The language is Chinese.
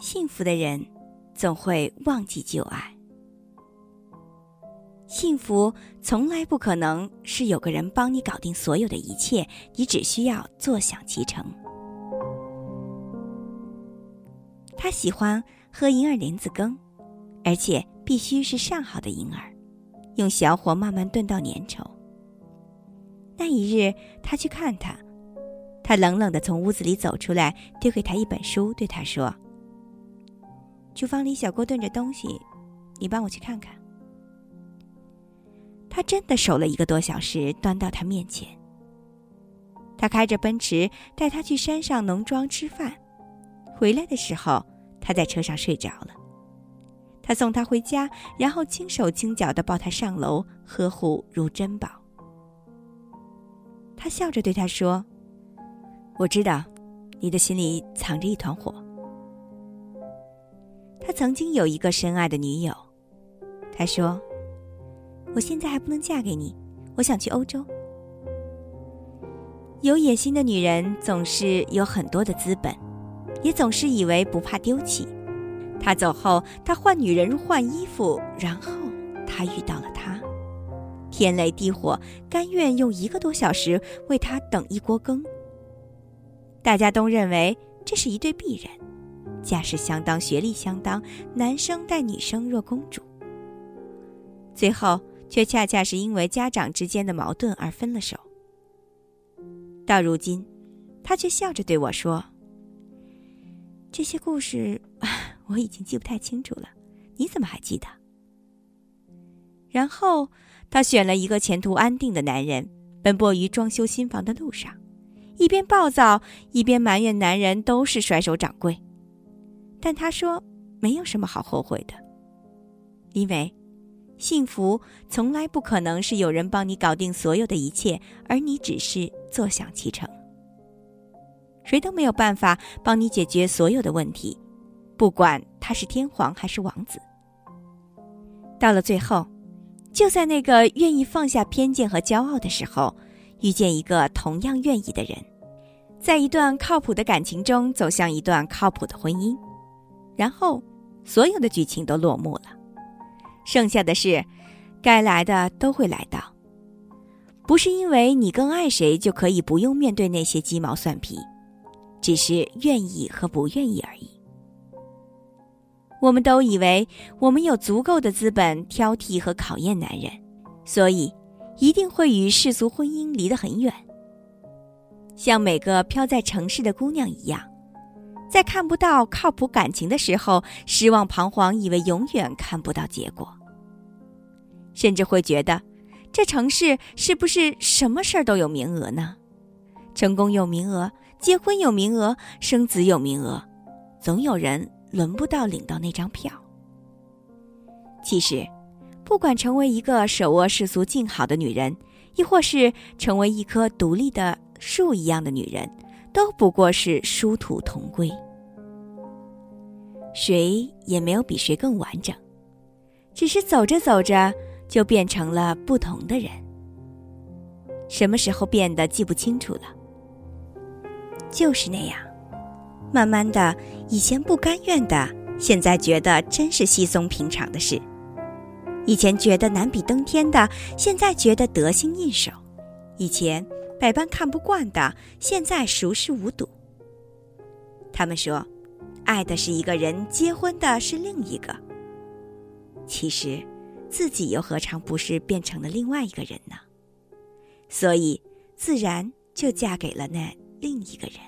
幸福的人，总会忘记旧爱。幸福从来不可能是有个人帮你搞定所有的一切，你只需要坐享其成。他喜欢喝银耳莲子羹，而且必须是上好的银耳，用小火慢慢炖到粘稠。那一日，他去看他，他冷冷的从屋子里走出来，丢给他一本书，对他说：“厨房里小锅炖着东西，你帮我去看看。”他真的守了一个多小时，端到他面前。他开着奔驰带他去山上农庄吃饭，回来的时候，他在车上睡着了。他送他回家，然后轻手轻脚的抱他上楼，呵护如珍宝。他笑着对他说：“我知道，你的心里藏着一团火。”他曾经有一个深爱的女友，他说。我现在还不能嫁给你，我想去欧洲。有野心的女人总是有很多的资本，也总是以为不怕丢弃。他走后，他换女人如换衣服，然后他遇到了她，天雷地火，甘愿用一个多小时为他等一锅羹。大家都认为这是一对璧人，家世相当，学历相当，男生待女生若公主。最后。却恰恰是因为家长之间的矛盾而分了手。到如今，他却笑着对我说：“这些故事 我已经记不太清楚了，你怎么还记得？”然后，他选了一个前途安定的男人，奔波于装修新房的路上，一边暴躁，一边埋怨男人都是甩手掌柜。但他说没有什么好后悔的，因为。幸福从来不可能是有人帮你搞定所有的一切，而你只是坐享其成。谁都没有办法帮你解决所有的问题，不管他是天皇还是王子。到了最后，就在那个愿意放下偏见和骄傲的时候，遇见一个同样愿意的人，在一段靠谱的感情中走向一段靠谱的婚姻，然后所有的剧情都落幕了。剩下的事，该来的都会来到。不是因为你更爱谁就可以不用面对那些鸡毛蒜皮，只是愿意和不愿意而已。我们都以为我们有足够的资本挑剔和考验男人，所以一定会与世俗婚姻离得很远。像每个飘在城市的姑娘一样。在看不到靠谱感情的时候，失望彷徨，以为永远看不到结果，甚至会觉得，这城市是不是什么事儿都有名额呢？成功有名额，结婚有名额，生子有名额，总有人轮不到领到那张票。其实，不管成为一个手握世俗静好的女人，亦或是成为一棵独立的树一样的女人。都不过是殊途同归，谁也没有比谁更完整，只是走着走着就变成了不同的人。什么时候变得记不清楚了？就是那样，慢慢的，以前不甘愿的，现在觉得真是稀松平常的事；以前觉得难比登天的，现在觉得得心应手；以前。百般看不惯的，现在熟视无睹。他们说，爱的是一个人，结婚的是另一个。其实，自己又何尝不是变成了另外一个人呢？所以，自然就嫁给了那另一个人。